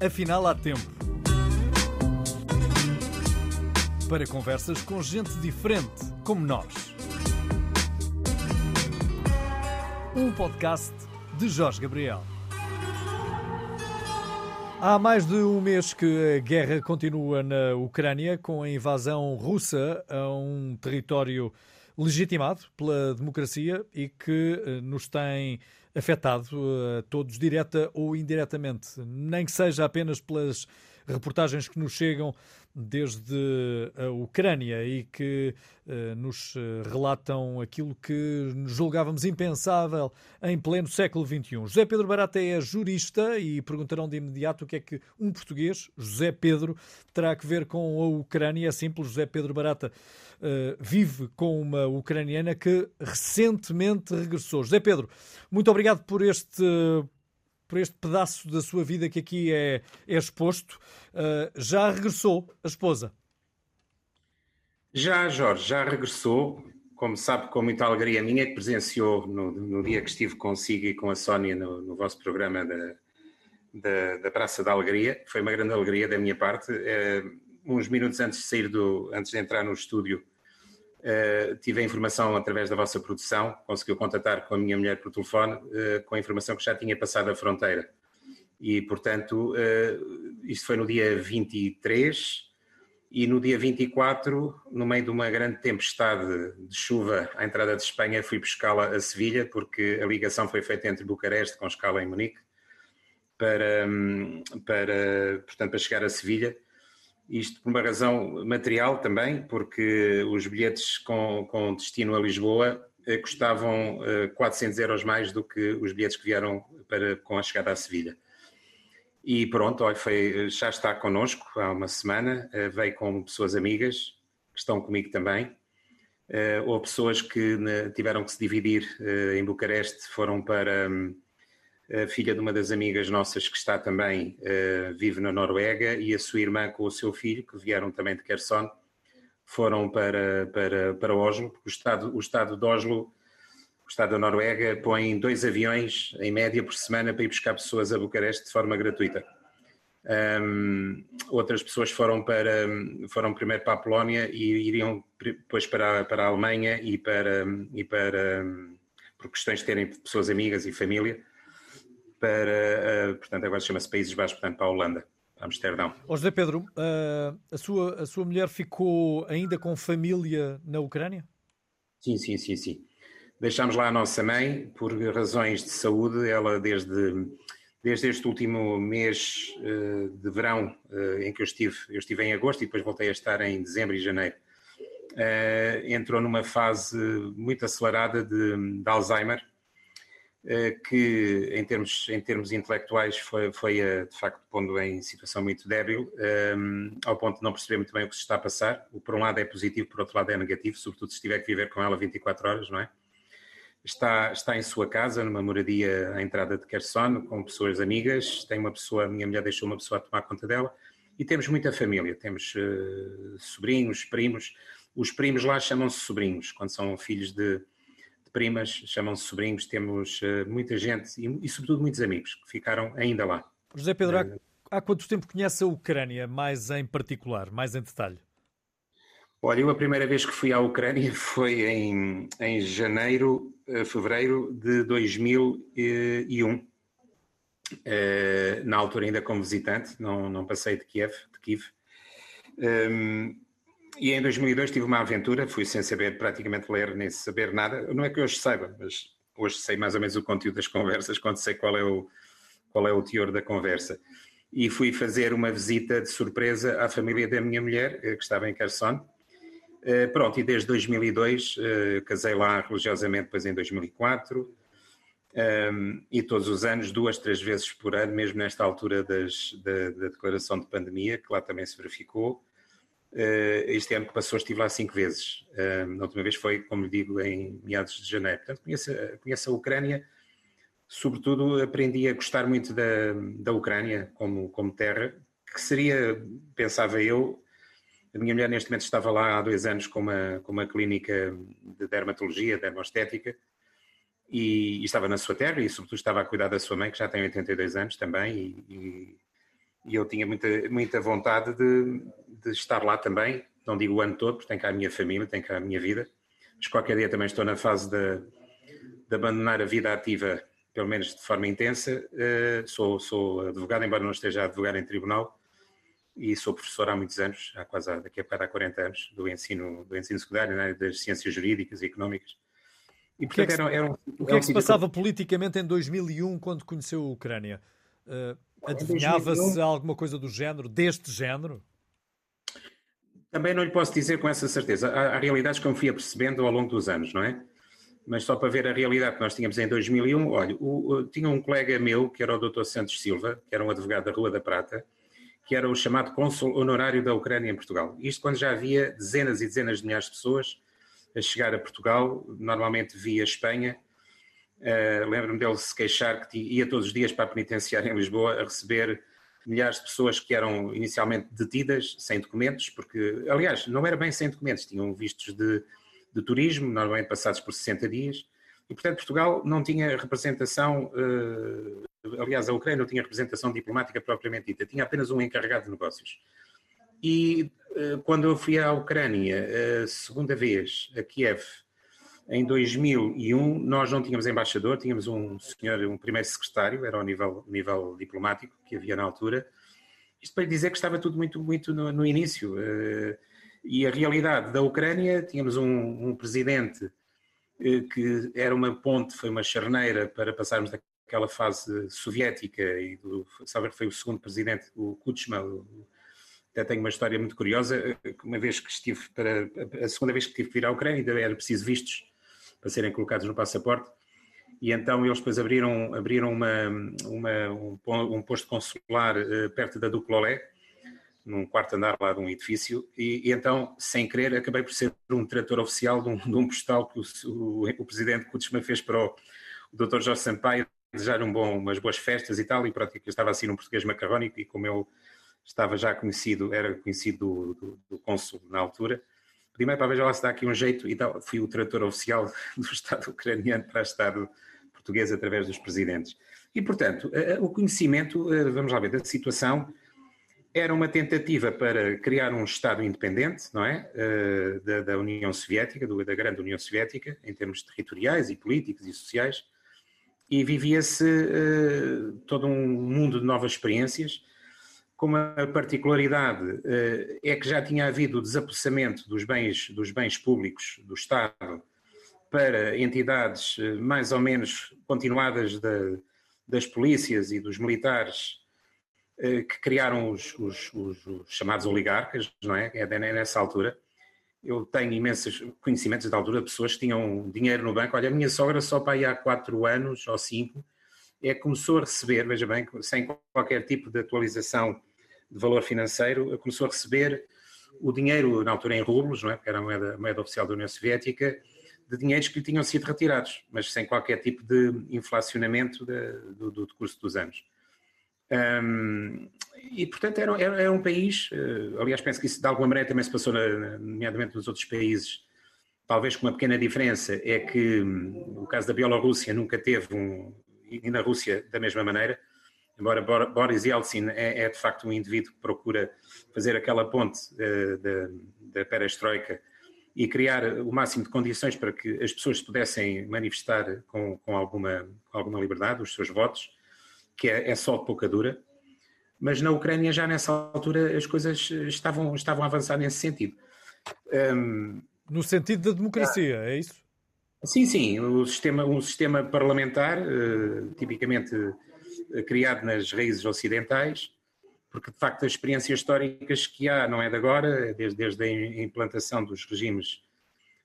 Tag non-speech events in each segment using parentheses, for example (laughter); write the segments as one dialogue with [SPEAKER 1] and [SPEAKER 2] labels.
[SPEAKER 1] Afinal, há tempo. Para conversas com gente diferente, como nós. Um podcast de Jorge Gabriel. Há mais de um mês que a guerra continua na Ucrânia, com a invasão russa a um território legitimado pela democracia e que eh, nos tem afetado a todos, direta ou indiretamente, nem que seja apenas pelas reportagens que nos chegam desde a Ucrânia e que uh, nos eh, relatam aquilo que julgávamos impensável em pleno século XXI. José Pedro Barata é jurista e perguntarão de imediato o que é que um português, José Pedro, terá que ver com a Ucrânia. É simples, José Pedro Barata vive com uma ucraniana que recentemente regressou. José Pedro, muito obrigado por este por este pedaço da sua vida que aqui é, é exposto. Uh, já regressou a esposa?
[SPEAKER 2] Já, Jorge, já regressou. Como sabe, com muita alegria minha, que presenciou no, no dia que estive consigo e com a Sónia no, no vosso programa da, da, da, Praça da Alegria. Foi uma grande alegria da minha parte. Uh, uns minutos antes de sair do, antes de entrar no estúdio, Uh, tive a informação através da vossa produção, conseguiu contatar com a minha mulher por telefone, uh, com a informação que já tinha passado a fronteira. E, portanto, uh, isto foi no dia 23 e no dia 24, no meio de uma grande tempestade de chuva à entrada de Espanha, fui buscá-la a Sevilha, porque a ligação foi feita entre Bucareste com escala em Munique, para, hum, para, portanto, para chegar a Sevilha isto por uma razão material também, porque os bilhetes com, com destino a Lisboa eh, custavam eh, 400 euros mais do que os bilhetes que vieram para, com a chegada a Sevilha. E pronto, olha, foi, já está connosco há uma semana, eh, veio com pessoas amigas que estão comigo também, eh, ou pessoas que tiveram que se dividir eh, em Bucareste, foram para. A filha de uma das amigas nossas que está também, uh, vive na Noruega, e a sua irmã com o seu filho, que vieram também de Kherson, foram para, para, para Oslo, porque o Estado, o estado de Oslo, o Estado da Noruega, põe dois aviões em média por semana para ir buscar pessoas a Bucareste de forma gratuita. Um, outras pessoas foram para foram primeiro para a Polónia e iriam depois para, para a Alemanha e para e para por questões de terem pessoas amigas e família para, uh, portanto, agora chama-se Países Baixos, portanto, para a Holanda, para Amsterdão.
[SPEAKER 1] Ó José Pedro, uh, a, sua, a sua mulher ficou ainda com família na Ucrânia?
[SPEAKER 2] Sim, sim, sim, sim. Deixámos lá a nossa mãe, por razões de saúde, ela desde, desde este último mês uh, de verão em que eu estive, eu estive em agosto e depois voltei a estar em dezembro e janeiro, entrou numa fase muito acelerada de, de Alzheimer, eh, que em termos, em termos intelectuais foi, foi eh, de facto pondo em situação muito débil, ehm, ao ponto de não perceber muito bem o que se está a passar. O por um lado é positivo, por outro lado é negativo, sobretudo se tiver que viver com ela 24 horas, não é? Está, está em sua casa, numa moradia à entrada de Kherson, com pessoas amigas, tem uma pessoa, a minha mulher deixou uma pessoa a tomar conta dela, e temos muita família, temos uh, sobrinhos, primos, os primos lá chamam-se sobrinhos, quando são filhos de, primas, chamam-se sobrinhos, temos uh, muita gente e, e, sobretudo, muitos amigos que ficaram ainda lá.
[SPEAKER 1] José Pedro, há, eh, há quanto tempo conhece a Ucrânia, mais em particular, mais em detalhe?
[SPEAKER 2] Olha, eu a primeira vez que fui à Ucrânia (laughs) foi em, em janeiro, eh, fevereiro de 2001. Uh, na altura ainda como visitante, não, não passei de Kiev, de Kiev. Um, ehm, e em 2002 tive uma aventura, fui sem saber praticamente ler nem saber nada. Não é que hoje saiba, mas hoje sei mais ou menos o conteúdo das conversas, quando sei qual é o, qual é o teor da conversa. E fui fazer uma visita de surpresa à família da minha mulher, eh, que estava em Kherson. Uh, pronto, e desde 2002 uh, eh, casei lá religiosamente, depois em 2004. Um, e todos os anos, duas, três vezes por ano, mesmo nesta altura das, da, da declaração de pandemia, que lá também se verificou, este ano que passou estive lá cinco vezes. Uh, na última vez foi, como lhe digo, em meados de janeiro. Portanto, conheço, conheço a Ucrânia. Sobretudo, aprendi a gostar muito da, da Ucrânia como, como terra, que seria, pensava eu, a minha mulher neste momento estava lá há dois anos com uma, com uma clínica de dermatologia, dermostética, e, e estava na sua terra e sobretudo estava a cuidar da sua mãe, que já tem 82 anos também, e e eu tinha muita, muita vontade de, de estar lá também, não digo o ano todo, porque tenho cá a minha família, tenho cá a minha vida, mas qualquer dia também estou na fase de, de abandonar a vida ativa, pelo menos de forma intensa. Uh, sou, sou advogado, embora não esteja a advogar em tribunal, e sou professor há muitos anos, há quase daqui a bocado há 40 anos, do ensino, do ensino secundário, né, das ciências jurídicas e económicas.
[SPEAKER 1] E, portanto, o que é que se, era, era um, o que, é que se passava que... politicamente em 2001, quando conheceu a Ucrânia? Uh, Adivinhava-se alguma coisa do género, deste género?
[SPEAKER 2] Também não lhe posso dizer com essa certeza. Há, há realidades que eu me fui apercebendo ao longo dos anos, não é? Mas só para ver a realidade que nós tínhamos em 2001, olha, o, o, tinha um colega meu, que era o Dr. Santos Silva, que era um advogado da Rua da Prata, que era o chamado cônsul honorário da Ucrânia em Portugal. Isto quando já havia dezenas e dezenas de milhares de pessoas a chegar a Portugal, normalmente via Espanha, Uh, Lembro-me dele se queixar que ia todos os dias para a penitenciária em Lisboa a receber milhares de pessoas que eram inicialmente detidas sem documentos, porque, aliás, não era bem sem documentos, tinham vistos de, de turismo, normalmente passados por 60 dias, e portanto Portugal não tinha representação, uh, aliás, a Ucrânia não tinha representação diplomática propriamente dita, tinha apenas um encarregado de negócios. E uh, quando eu fui à Ucrânia, a segunda vez, a Kiev, em 2001 nós não tínhamos embaixador, tínhamos um senhor, um primeiro secretário, era ao nível, nível diplomático que havia na altura. Isto para dizer que estava tudo muito, muito no, no início. Uh, e a realidade da Ucrânia, tínhamos um, um presidente uh, que era uma ponte, foi uma charneira para passarmos daquela fase soviética e do, sabe que foi o segundo presidente, o Kuchma, até tenho uma história muito curiosa, eh, uma vez que estive para, a segunda vez que tive que vir à Ucrânia, ainda era preciso vistos para serem colocados no passaporte. E então eles depois abriram, abriram uma, uma um, posto consular uh, perto da Duclolé, num quarto andar lá de um edifício, e, e, então, sem querer, acabei por ser um trator oficial de um, de um postal que o, o, o presidente Kutsma fez para o, o Dr. Jorge Sampaio, desejar um bom, umas boas festas e tal, e pronto, eu estava assim num português macarrónico, e como eu estava já conhecido, era conhecido do, do, do cônsul na altura, primeiro ver lá se dá aqui um jeito, e tal, fui o trator oficial (laughs) do Estado ucraniano para o Estado português através dos presidentes. E, portanto, o conhecimento, vamos lá ver, da situação era uma tentativa para criar um Estado independente, não é? Da, da União Soviética, da grande União Soviética, em termos territoriais e políticos e sociais, e vivia-se todo um mundo de novas experiências com uma particularidade eh, é que já tinha havido o desapossamento dos bens, dos bens públicos do Estado para entidades eh, mais ou menos continuadas da, das polícias e dos militares eh, que criaram os, os, os, os, chamados oligarcas, não é? É nessa altura. Eu tenho imensos conhecimentos da altura de pessoas que tinham dinheiro no banco. Olha, a minha sogra só para aí há quatro anos ou cinco é começou a receber, veja bem, sem qualquer tipo de atualização de valor financeiro, começou a receber o dinheiro, na altura em rublos, não é? porque era a moeda, moeda oficial da União Soviética, de dinheiros que lhe tinham sido retirados, mas sem qualquer tipo de inflacionamento de, do, do decurso dos anos. Um, e, portanto, era, era, era, um país, uh, aliás, penso que isso de alguma maneira também se passou, na, nomeadamente nos outros países, talvez com uma pequena diferença, é que um, o caso da Bielorrússia nunca teve um, e na Rússia da mesma maneira, embora Boris Yeltsin é, é, de facto um indivíduo que procura fazer aquela ponte uh, da perestroika e criar o máximo de condições para que as pessoas pudessem manifestar com, com, alguma, com alguma liberdade os seus votos, que é, é, só de pouca dura. Mas na Ucrânia, já nessa altura, as coisas estavam, estavam a avançar nesse sentido.
[SPEAKER 1] Um, no sentido da democracia, é isso?
[SPEAKER 2] Sim, sim. O sistema, um sistema parlamentar, uh, tipicamente eh, criado nas raízes ocidentais, porque de facto as experiências históricas que há não é de agora, desde, desde a implantação dos regimes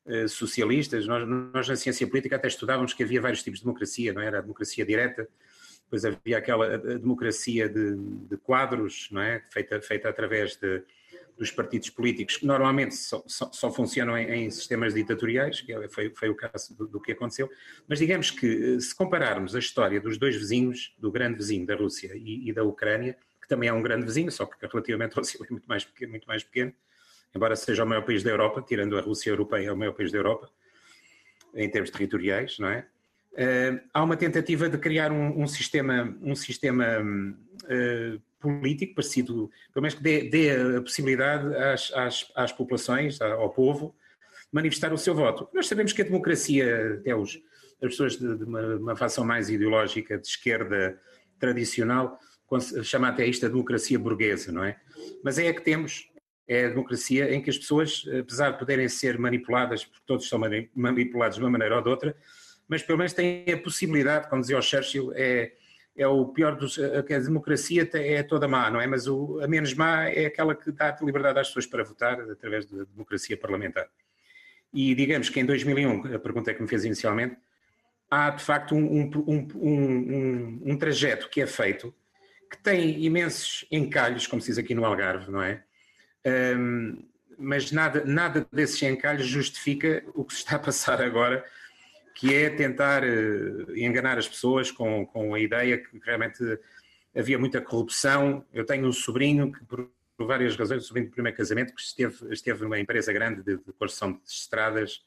[SPEAKER 2] uh, socialistas, nós, nós, na ciência política até estudávamos que havia vários tipos de democracia, não era a democracia direta, depois havia aquela democracia de, de quadros, não é, feita, feita através de, dos partidos políticos, que normalmente só, só, só funcionam em, em, sistemas ditatoriais, que é, foi, foi o caso do, do, que aconteceu, mas digamos que eh, se compararmos a história dos dois vizinhos, do grande vizinho da Rússia e, e da Ucrânia, que também é um grande vizinho, só que relativamente ao Rússia é muito mais, pequeno, muito mais pequeno, embora seja o maior país da Europa, tirando a Rússia europeia, é o maior país da Europa, em termos territoriais, não é? Uh, há uma tentativa de criar um, um sistema, um sistema uh, político parecido, pelo menos que dê, dê a possibilidade às, às, às, populações, ao povo, manifestar o seu voto. Nós sabemos que a democracia, até os, as pessoas de, de uma, uma facção mais ideológica, de esquerda tradicional, chama até isto a democracia burguesa, não é? Mas é a que temos, é a democracia em que as pessoas, apesar de poderem ser manipuladas, porque todos são manipulados de uma maneira ou de outra, mas pelo menos têm a possibilidade, como dizia o Churchill, é, é o pior dos. A, a democracia é toda má, não é? Mas o, a menos má é aquela que dá liberdade às pessoas para votar através da democracia parlamentar. E digamos que em 2001, a pergunta que me fez inicialmente, há de facto um, um, um, um trajeto que é feito que tem imensos encalhos, como se diz aqui no Algarve, não é? Mas nada, nada desses encalhos justifica o que se está a passar agora, que é tentar uh, enganar as pessoas com, com a ideia que realmente havia muita corrupção. Eu tenho um sobrinho que, por, por várias razões, um sobrinho do primeiro casamento, que esteve, esteve numa empresa grande de, de construção de estradas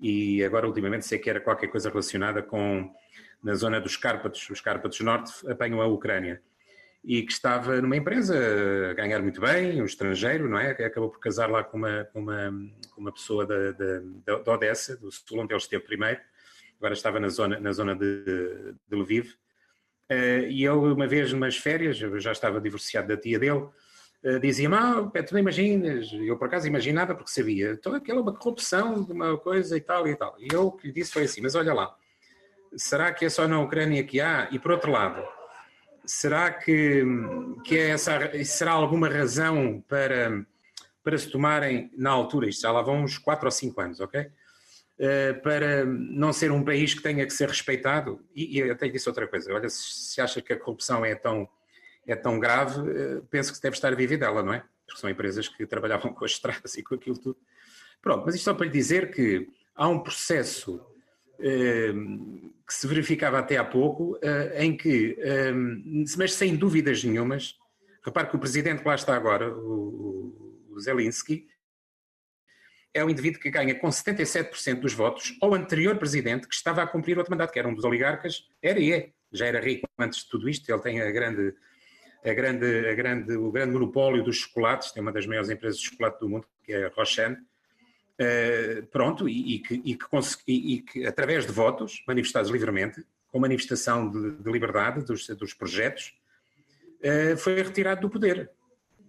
[SPEAKER 2] e agora, ultimamente, sei que era qualquer coisa relacionada com, na zona dos Cárpatos, os Cárpatos Norte apanham a Ucrânia e que estava numa empresa a ganhar muito bem, um estrangeiro, não é? Acabou por casar lá com uma, com uma, com uma pessoa da, da, da Odessa, do sul, onde ele esteve primeiro, agora estava na zona, na zona de, de Lviv. Uh, e ele, uma vez, numas férias, eu já estava divorciado da tia dele, uh, dizia-me: Ah, tu não imaginas. Eu, por acaso, imaginava porque sabia. Então, aquela é uma corrupção de uma coisa e tal e tal. E eu que lhe disse foi assim: Mas olha lá, será que é só na Ucrânia que há? E por outro lado, será que, que é essa, será alguma razão para, para se tomarem, na altura, isto já lá vão uns 4 ou 5 anos, ok? Uh, para não ser um país que tenha que ser respeitado, e, e até disse outra coisa, olha, se, se acha que a corrupção é tão, é tão grave, uh, penso que deve estar a viver dela, não é? Porque são empresas que trabalhavam com as estradas e com aquilo tudo. Pronto, mas isto só para lhe dizer que há um processo que se verificava até há pouco, eh, em que, ehm, mas sem dúvidas nenhumas, repare que o presidente que lá está agora, o Zelensky, é um indivíduo que ganha com 77% dos votos ao anterior presidente que estava a cumprir outro mandato, que era um dos oligarcas, era e é, já era rico antes de tudo isto, ele tem a grande, a grande, a grande, o grande monopólio dos chocolates, tem uma das maiores empresas de chocolate do mundo, que é a Rochen, Uh, pronto, e, e, que, e, que, e, que, através de votos manifestados livremente, com manifestação de, de liberdade dos, dos projetos, uh, foi retirado do poder.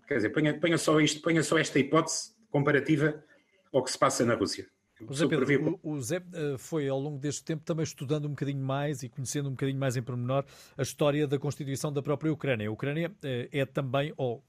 [SPEAKER 2] Quer dizer, ponha, ponha, só isto, ponha só esta hipótese comparativa ao que se passa na Rússia.
[SPEAKER 1] O Zé, Pedro, o, o Zé uh, foi ao longo deste tempo também estudando um bocadinho mais e conhecendo um bocadinho mais em pormenor a história da constituição da própria Ucrânia. A Ucrânia é também, ou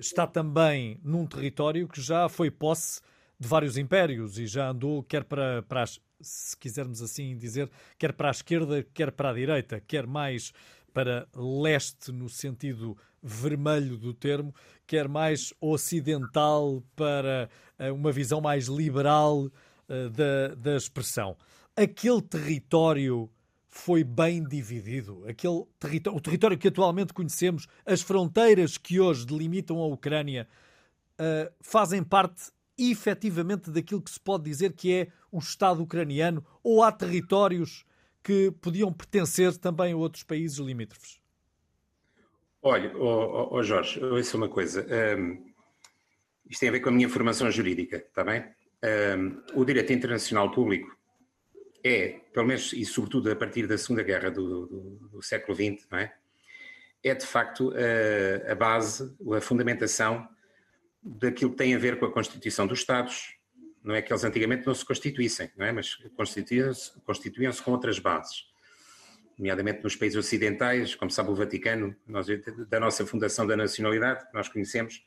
[SPEAKER 1] está também num território que já foi posse de vários impérios e já andou, quer para, para as, se quisermos assim dizer, quer para a esquerda, quer para a direita, quer mais para leste no sentido vermelho do termo, quer mais ocidental para eh, uma visão mais liberal uh, da, da expressão. Aquele território foi bem dividido. Aquele território, o território que atualmente conhecemos, as fronteiras que hoje delimitam a Ucrânia, uh, fazem parte efetivamente daquilo que se pode dizer que é o Estado ucraniano ou há territórios que podiam pertencer também a outros países limítrofes?
[SPEAKER 2] Olha, oh, oh Jorge, isso é uma coisa. Um, isto tem a ver com a minha formação jurídica, está bem? Um, o direito internacional público é, pelo menos e sobretudo a partir da Segunda Guerra do, do, do século XX, não é? É de facto a, a base, a fundamentação daquilo que tem a ver com a constituição dos Estados. Não é que eles antigamente não se constituíssem, não é? mas constituíam-se constituíam com outras bases, nomeadamente nos países ocidentais, como sabe o Vaticano, nós, da nossa fundação da nacionalidade, que nós conhecemos,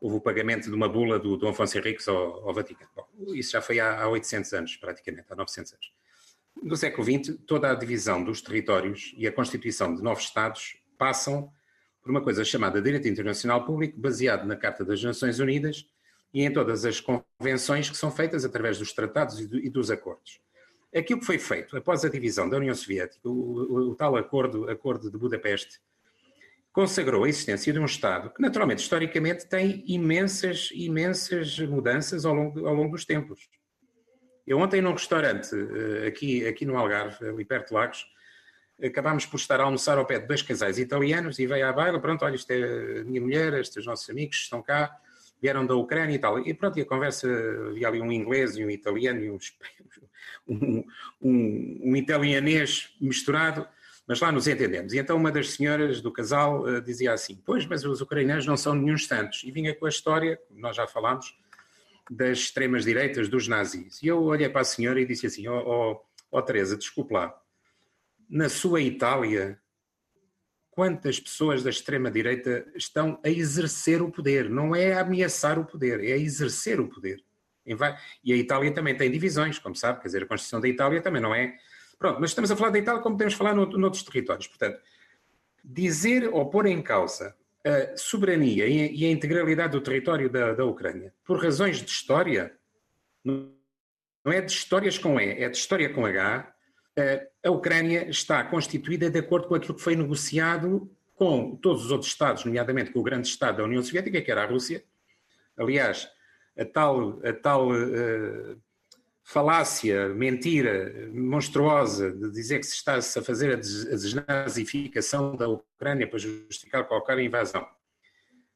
[SPEAKER 2] houve o pagamento de uma bula do Dom Afonso Henriques ao, ao Vaticano. Bom, isso já foi há, há 800 anos, praticamente, há 900 anos. No século XX, toda a divisão dos territórios e a constituição de novos Estados passam por uma coisa chamada Direito Internacional Público, baseado na Carta das Nações Unidas e em todas as convenções que são feitas através dos tratados e, dos acordos. Aquilo que foi feito após a divisão da União Soviética, o, o, o tal acordo, acordo de Budapeste, consagrou a existência de um Estado que, naturalmente, historicamente, tem imensas, imensas mudanças ao longo, ao longo dos tempos. Eu ontem num restaurante, eh, aqui, aqui no Algarve, ali perto de Lagos, acabámos por estar a almoçar ao pé de dois casais italianos e veio à baila, pronto, olha, isto é a minha mulher, estes nossos amigos estão cá, vieram da Ucrânia e tal. E pronto, e a conversa, havia ali um inglês e um italiano e um, (laughs) um, um, um italianês misturado, mas lá nos entendemos. E então uma das senhoras do casal uh, dizia assim, pois, mas os ucranianos não são nenhum tantos. E vinha com a história, nós já falámos, das extremas direitas, dos nazis. E eu olhei para a senhora e disse assim, ó oh, oh, oh, Teresa, desculpe lá, na sua Itália, quantas pessoas da extrema-direita estão a exercer o poder? Não é a ameaçar o poder, é a exercer o poder. E a Itália também tem divisões, como sabe, quer dizer, a Constituição da Itália também não é. Pronto, mas estamos a falar da Itália como podemos falar noutros territórios. Portanto, dizer ou pôr em causa a soberania e a integralidade do território da, da Ucrânia por razões de história, não é de histórias com E, é de história com H, a Ucrânia está constituída de acordo com aquilo que foi negociado com todos os outros Estados, nomeadamente com o grande Estado da União Soviética, que era a Rússia. Aliás, a tal, a tal uh, falácia, mentira monstruosa de dizer que se está-se a fazer a desnazificação da Ucrânia para justificar qualquer invasão,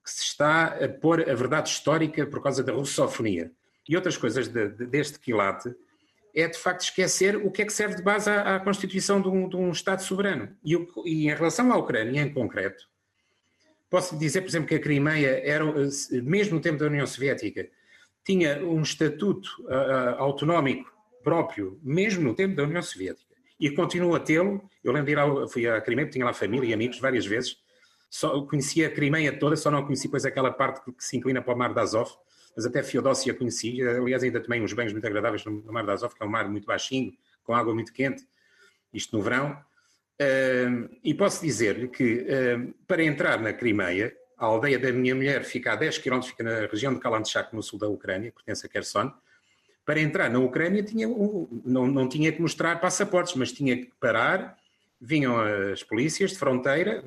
[SPEAKER 2] que se está a pôr a verdade histórica por causa da russofonia e outras coisas de, de, deste quilate, é de facto esquecer o que é que serve de base à, à constituição de um, de um, Estado soberano. E, e, em relação à Ucrânia, em concreto, posso dizer, por exemplo, que a Crimeia era, mesmo no tempo da União Soviética, tinha um estatuto uh, autonómico próprio, mesmo no tempo da União Soviética. E continua a tê-lo. Eu lembro de ir ao, fui à Crimeia, tinha lá família e amigos várias vezes. Só conhecia a Crimeia toda, só não conheci depois aquela parte que se inclina para o Mar de Azov mas até Feodósia conheci. Aliás, ainda tomei uns banhos muito agradáveis no Mar de Azov, que é um mar muito baixinho, com água muito quente, isto no verão. Uh, e posso dizer-lhe que uh, para entrar na Crimeia, a aldeia da minha mulher fica a 10 km, fica na região de Kalanchak, no sul da Ucrânia, pertence a Kherson. Para entrar na Ucrânia tinha, não, não tinha que mostrar passaportes, mas tinha que parar, vinham as polícias de fronteira,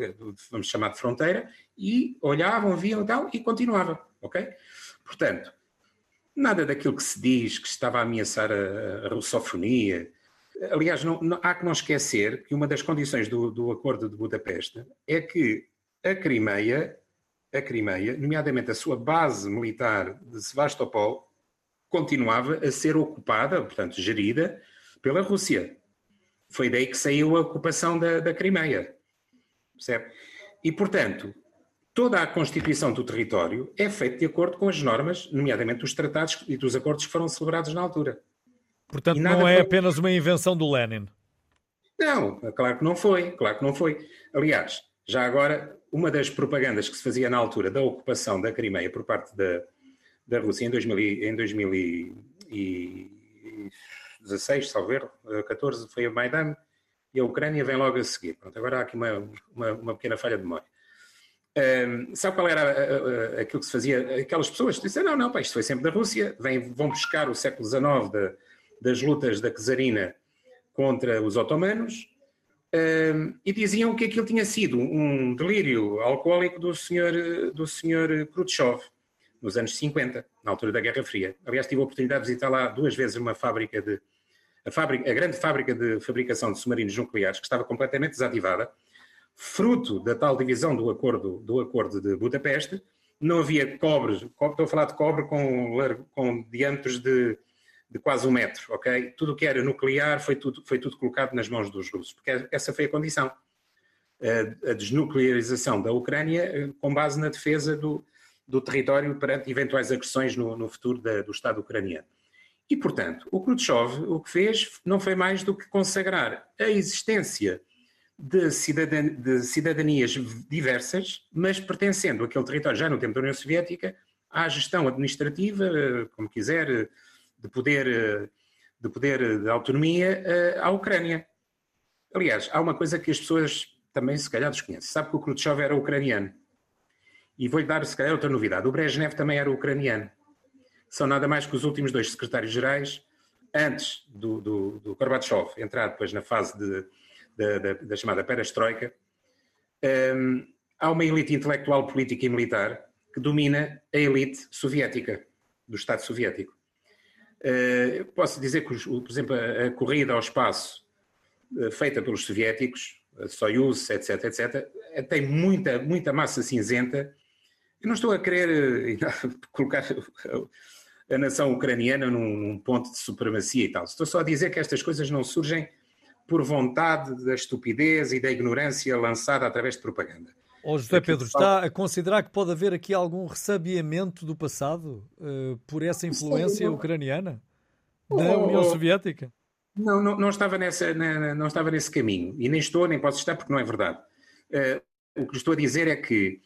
[SPEAKER 2] vamos chamar de fronteira, e olhavam, viam e tal, e continuava, ok? Portanto, nada daquilo que se diz que estava a ameaçar a, a russofonia. Aliás, não, não, há que não esquecer que uma das condições do, do Acordo de Budapeste é que a Crimeia, a Crimeia, nomeadamente a sua base militar de Sevastopol, continuava a ser ocupada, portanto, gerida pela Rússia. Foi daí que saiu a ocupação da, da Crimeia. Percebe? E, portanto, toda a constituição do território é feita de acordo com as normas, nomeadamente dos tratados e dos acordos que foram celebrados na altura.
[SPEAKER 1] Portanto, não é foi... apenas uma invenção do Lenin.
[SPEAKER 2] Não, claro que não foi, claro que não foi. Aliás, já agora, uma das propagandas que se fazia na altura da ocupação da Crimeia por parte da, da Rússia em, 2000, em 2016, salvo 14, foi a Maidan, e a Ucrânia vem logo a seguir. Pronto, agora há aqui uma, uma, uma pequena falha de memória. Sabe qual era uh, uh, aquilo que se fazia? Aquelas pessoas disseram: não, não, pá, isto foi sempre da Rússia, Vem, vão buscar o século XIX de, das lutas da Czarina contra os otomanos e diziam que aquilo tinha sido um delírio alcoólico do senhor, do senhor Khrushchev nos anos 50, na altura da Guerra Fria. Aliás, tive a oportunidade de visitar lá duas vezes uma fábrica de. A, fábrica, a grande fábrica de fabricação de submarinos nucleares, que estava completamente desativada fruto da tal divisão do acordo, do acordo de Budapeste, não havia cobre, estou a falar de cobre com, com diâmetros de, de quase um metro, ok? Tudo o que era nuclear foi tudo, foi tudo colocado nas mãos dos russos, porque essa foi a condição. A, a desnuclearização da Ucrânia eh, com base na defesa do, do território perante eventuais agressões no, no futuro da, do Estado ucraniano. E, portanto, o Khrushchev o que fez não foi mais do que consagrar a existência de, cidadania, de cidadanias diversas, mas pertencendo àquele território já no tempo da União Soviética à gestão administrativa, como quiser, de poder de poder de autonomia à Ucrânia. Aliás, há uma coisa que as pessoas também se calhar desconhecem. Sabe que o Khrushchev era ucraniano. E vou-lhe dar se calhar outra novidade. O Brezhnev também era ucraniano. São nada mais que os últimos dois secretários-gerais, antes do, do, do Gorbachev entrar depois na fase de, da, da, da chamada perestroika, um, há uma elite intelectual, política e militar que domina a elite soviética, do Estado soviético. Uh, posso dizer que, por exemplo, a, a corrida ao espaço uh, feita pelos soviéticos, Soyuz, etc, etc, tem muita, muita massa cinzenta. Eu não estou a querer (laughs) colocar a nação ucraniana num, num, ponto de supremacia e tal. Estou só a dizer que estas coisas não surgem por vontade da estupidez e da ignorância lançada através de propaganda.
[SPEAKER 1] Oh, José Pedro, está a considerar que pode haver aqui algum ressabiamento do passado uh, por essa influência ucraniana da oh, União Soviética?
[SPEAKER 2] Não, não, não, estava nessa, não estava nesse caminho. E nem estou, nem posso estar, porque não é verdade. Uh, o que estou a dizer é que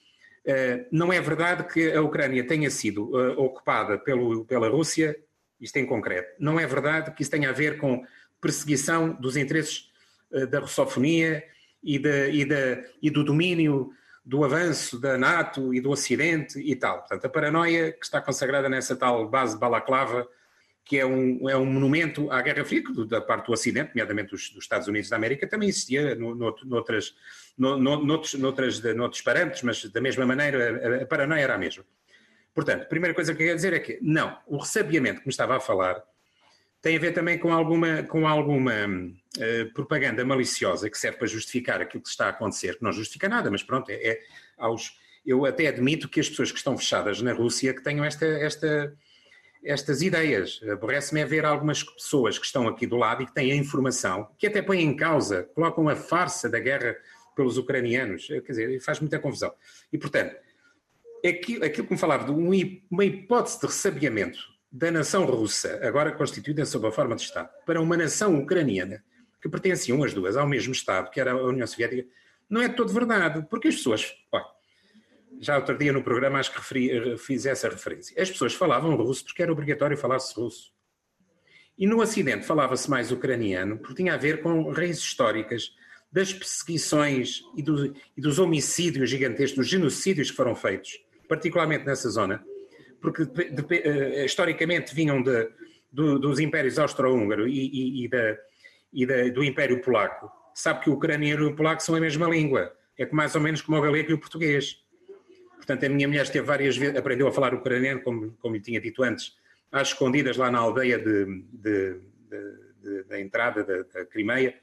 [SPEAKER 2] uh, não é verdade que a Ucrânia tenha sido ocupada pelo, pela Rússia, isto em concreto. Não é verdade que isso tenha a ver com perseguição dos interesses da russofonia e, de, e, de, e do domínio do avanço da NATO e do Ocidente e tal. Portanto, a paranoia que está consagrada nessa tal base balaclava, que é um, é um monumento à Guerra Fria, da parte do Ocidente, nomeadamente dos, dos Estados Unidos da América, também existia no, no, noutras, no, noutros, noutras, noutros parâmetros, mas da mesma maneira a, a paranoia era a mesma. Portanto, a primeira coisa que eu quero dizer é que, não, o ressabiamento que me estava a falar tem a ver também com alguma, com alguma uh, propaganda maliciosa que serve para justificar aquilo que está a acontecer, que não justifica nada, mas pronto, é, é aos, eu até admito que as pessoas que estão fechadas na Rússia que tenham esta, esta, estas ideias. Aborrece-me é ver algumas pessoas que estão aqui do lado e que têm a informação, que até põem em causa, colocam a farsa da guerra pelos ucranianos, quer dizer, faz muita confusão. E, portanto, aquilo, aquilo que me falava de uma hipótese de ressabiamento da nação russa, agora constituída sob a forma de Estado, para uma nação ucraniana, que pertenciam as duas ao mesmo Estado, que era a União Soviética, não é todo verdade, porque as pessoas. Já outro dia no programa acho que referi, fiz essa referência. As pessoas falavam russo porque era obrigatório falar-se russo. E no Ocidente falava-se mais ucraniano porque tinha a ver com raízes históricas das perseguições e, do, e dos homicídios gigantescos, dos genocídios que foram feitos, particularmente nessa zona, porque de, de, uh, historicamente vinham de, do, dos impérios austro-húngaro e, e, e, e do Império Polaco. Sabe que o ucraniano e o polaco são a mesma língua. É mais ou menos como o galego e o português. Portanto, a minha mulher esteve várias vezes, aprendeu a falar ucraniano, como, como lhe tinha dito antes, às escondidas lá na aldeia de, da entrada da, da Crimeia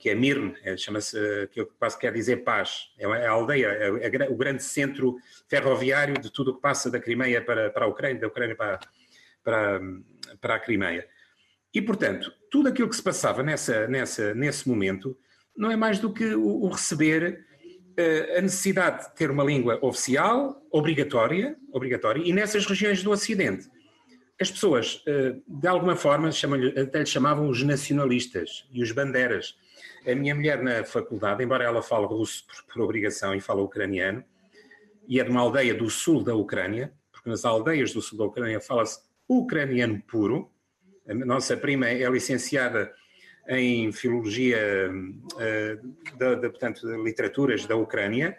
[SPEAKER 2] que é Mirne, é, chama-se, que quase quer dizer paz. É, é a aldeia, é, é, o grande centro ferroviário de tudo o que passa da Crimeia para, para a Ucrânia, da Ucrânia para, para, para a Crimeia. E, portanto, tudo aquilo que se passava nessa, nessa, nesse momento não é mais do que o, o receber uh, a necessidade de ter uma língua oficial, obrigatória, obrigatória, e nessas regiões do Ocidente. As pessoas, uh, de alguma forma, chamam até lhe chamavam os nacionalistas e os bandeiras a minha mulher na faculdade, embora ela fale russo por, por obrigação e fala ucraniano, e é de uma aldeia do sul da Ucrânia, porque nas aldeias do sul da Ucrânia fala-se ucraniano puro. A nossa prima é licenciada em filologia, uh, de, portanto, de literaturas da Ucrânia.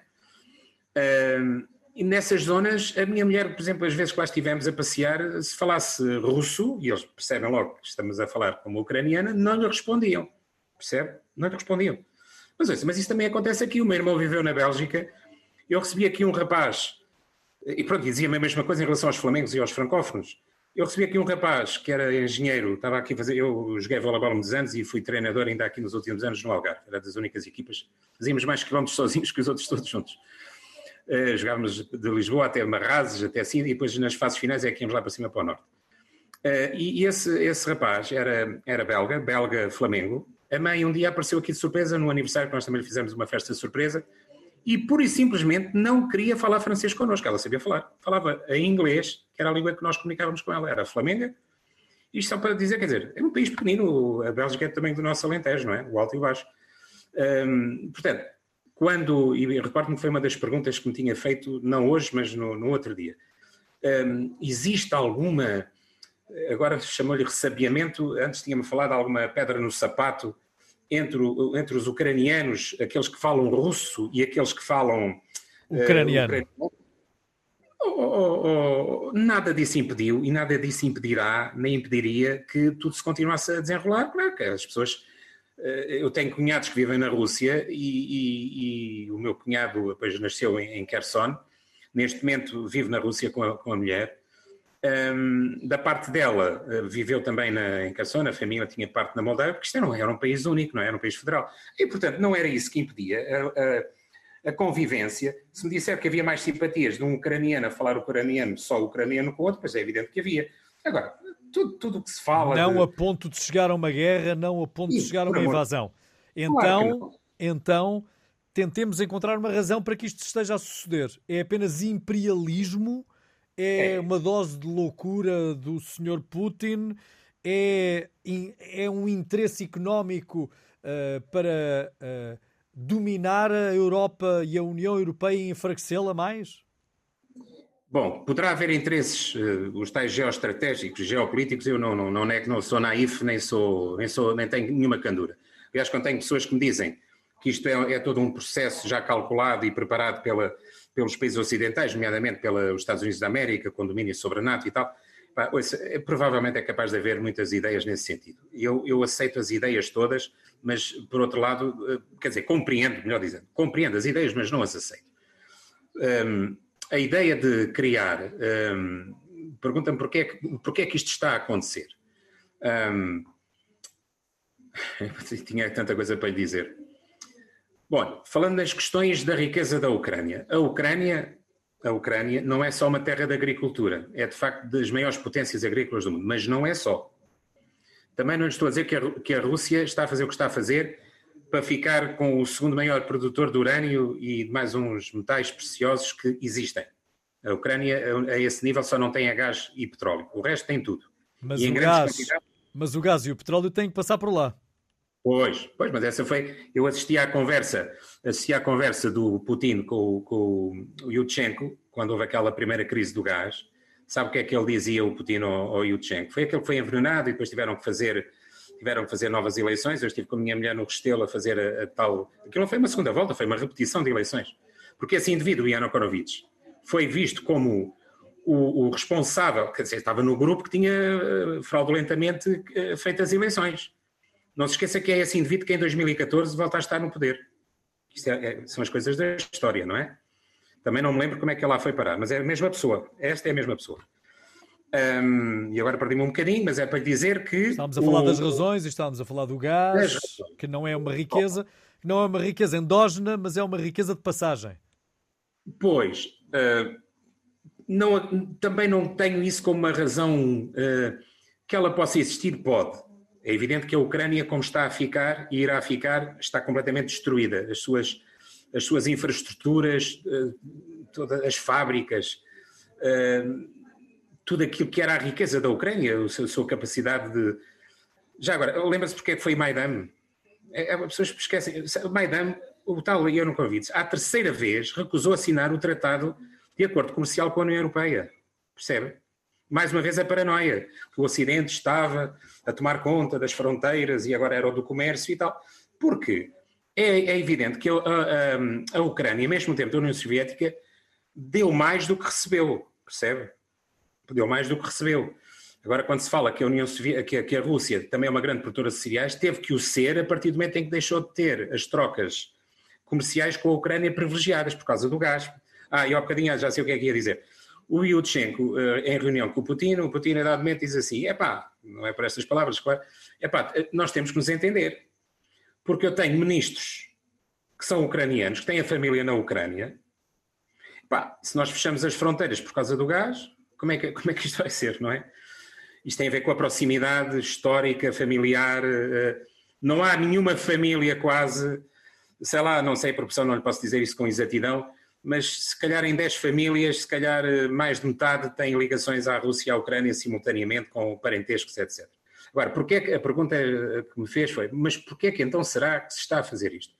[SPEAKER 2] Uh, e nessas zonas, a minha mulher, por exemplo, as vezes que lá estivemos a passear, se falasse russo, e eles percebem logo que estamos a falar como ucraniana, não lhe respondiam. Percebe? Não lhe respondiam. Mas, ouça, mas isso também acontece aqui. O meu irmão viveu na Bélgica. Eu recebi aqui um rapaz, e pronto, dizia-me a mesma coisa em relação aos flamengos e aos francófonos. Eu recebi aqui um rapaz que era engenheiro, estava aqui a fazer. Eu joguei voleibol muitos anos e fui treinador ainda aqui nos últimos anos no Algarve. Era das únicas equipas. Fazíamos mais quilómetros sozinhos que os outros todos juntos. Uh, jogávamos de Lisboa até Marrazes, até assim, e depois nas fases finais é que íamos lá para cima para o norte. Uh, e, esse, esse rapaz era, era belga, belga Flamengo, a mãe um dia apareceu aqui de surpresa no aniversário, que nós também lhe fizemos uma festa de surpresa, e pura e simplesmente não queria falar francês connosco. Ela sabia falar. Falava em inglês, que era a língua que nós comunicávamos com ela. Era a Flamenga. Isto só para dizer, quer dizer, é um país pequenino, a Bélgica é também do nosso Alentejo, não é? O alto e o baixo. Hum, portanto, quando, e recordo-me que foi uma das perguntas que me tinha feito, não hoje, mas no, no outro dia. Hum, existe alguma agora chamou-lhe ressabiamento, antes tinha-me falado alguma pedra no sapato entre, entre os ucranianos, aqueles que falam russo e aqueles que falam
[SPEAKER 1] eh, ucraniano.
[SPEAKER 2] Uh, oh, oh, oh, nada disso impediu e nada disso impedirá, nem impediria que tudo se continuasse a desenrolar. Claro que as pessoas. Uh, eu tenho cunhados que vivem na Rússia e, e, e o meu cunhado depois nasceu em, em Kherson. Neste momento vive na Rússia com a, com a mulher Um, da parte dela, uh, viveu também na, em Cassona, a família tinha parte na Moldávia, porque isto não era um país único, não era um país federal. E, portanto, não era isso que impedia a, a, a convivência. Se me disser que havia mais simpatias de um ucraniano a falar ucraniano, só ucraniano com outro, pois é evidente que havia. Agora, tudo o que se fala.
[SPEAKER 1] Não
[SPEAKER 2] de...
[SPEAKER 1] a ponto de chegar a uma guerra, não a ponto de chegar a uma invasão. Então, claro então, tentemos encontrar uma razão para que isto esteja a suceder. É apenas imperialismo? É, é. uma dose de loucura do Sr. Putin? É, é um interesse económico uh, para uh, dominar a Europa e a União Europeia e enfraquecê-la mais?
[SPEAKER 2] Bom, poderá haver interesses, uh, os tais geoestratégicos, geopolíticos, eu não, não, não é que não sou naif, nem sou, nem sou, nem tenho nenhuma candura. Aliás, quando tenho pessoas que me dizem que isto é, é todo um processo já calculado e preparado pela, pelos países ocidentais, nomeadamente pelos Estados Unidos da América, com domínio sobre a NATO e tal, pá, ouça, é, provavelmente é capaz de haver muitas ideias nesse sentido. Eu, eu aceito as ideias todas, mas, por outro lado, eh, quer dizer, compreendo, melhor dizendo, compreendo as ideias, mas não as aceito. Um, a ideia de criar. Um, Pergunta-me porquê, é porquê é que isto está a acontecer. Um, (laughs) tinha tanta coisa para lhe dizer. Bom, falando nas questões da riqueza da Ucrânia, a Ucrânia, a Ucrânia não é só uma terra de agricultura, é de facto das maiores potências agrícolas do mundo, mas não é só. Também não estou a dizer que a, que a Rússia está a fazer o que está a fazer para ficar com o segundo maior produtor de urânio e de mais uns metais preciosos que existem. A Ucrânia, a esse nível, só não tem a gás e petróleo. O resto tem tudo.
[SPEAKER 1] Mas, o gás, mas o gás e o petróleo têm que passar por lá.
[SPEAKER 2] Pois, pois, mas essa foi. Eu assisti à conversa, assisti à conversa do Putin com, com o Yutchenko, quando houve aquela primeira crise do gás. Sabe o que é que ele dizia, o Putin ao, ao Yutchenko? Foi aquele que foi envenenado e depois tiveram que fazer tiveram que fazer novas eleições. Eu estive com a minha mulher no Restelo a fazer a, a, tal. Aquilo não foi uma segunda volta, foi uma repetição de eleições. Porque esse indivíduo, Yanukovych, foi visto como o, o, responsável, quer dizer, estava no grupo que tinha eh, fraudulentamente eh, feito as eleições. Não se esqueça que é esse indivíduo que em 2014 volta a estar no poder. Isto é, é, são as coisas da história, não é? Também não me lembro como é que ela foi parar, mas é a mesma pessoa. Esta é a mesma pessoa. Um, e agora perdi-me um bocadinho, mas é para dizer que.
[SPEAKER 1] Estávamos a falar o... das razões e estávamos a falar do gás, que não é uma riqueza, que não é uma riqueza endógena, mas é uma riqueza de passagem.
[SPEAKER 2] Pois, uh, não, também não tenho isso como uma razão uh, que ela possa existir, pode. É evidente que a Ucrânia, como está a ficar e irá ficar, está completamente destruída. As suas, as suas infraestruturas, eh, todas as fábricas, eh, tudo aquilo que era a riqueza da Ucrânia, a sua capacidade de. Já agora, lembra-se porque é que foi Maidan? É, as pessoas esquecem. Maidan, o tal Yanukovych, à terceira vez recusou assinar o tratado de acordo comercial com a União Europeia. Percebe? Mais uma vez a paranoia, o Ocidente estava a tomar conta das fronteiras e agora era o do comércio e tal. Porque é, é evidente que a, a, a, Ucrânia, mesmo tempo da União Soviética, deu mais do que recebeu, percebe? Deu mais do que recebeu. Agora, quando se fala que a, União Soviética, que a Rússia também é uma grande produtora de cereais, teve que o ser a partir do momento em que deixou de ter as trocas comerciais com a Ucrânia privilegiadas por causa do gás. Ah, e ao bocadinho já sei o que é que ia dizer o Yudchenko, uh, em reunião com o Putin, o Putin, momento, diz assim: é pá, não é por estas palavras, claro, é pá, nós temos que nos entender. Porque eu tenho ministros que são ucranianos, que têm a família na Ucrânia. Pá, se nós fechamos as fronteiras por causa do gás, como é que, (laughs) como é que isto vai ser, não é? Isto tem a ver com a proximidade histórica, familiar. Uh, não há nenhuma família quase, sei lá, não sei a proporção, não lhe posso dizer isso com exatidão, mas se calhar em 10 famílias, se calhar eh, mais de metade têm ligações à Rússia e à Ucrânia simultaneamente, com parentescos, etc. Agora, porque é que, a pergunta eh, que me fez foi, mas porquê é que então será que se está a fazer isto?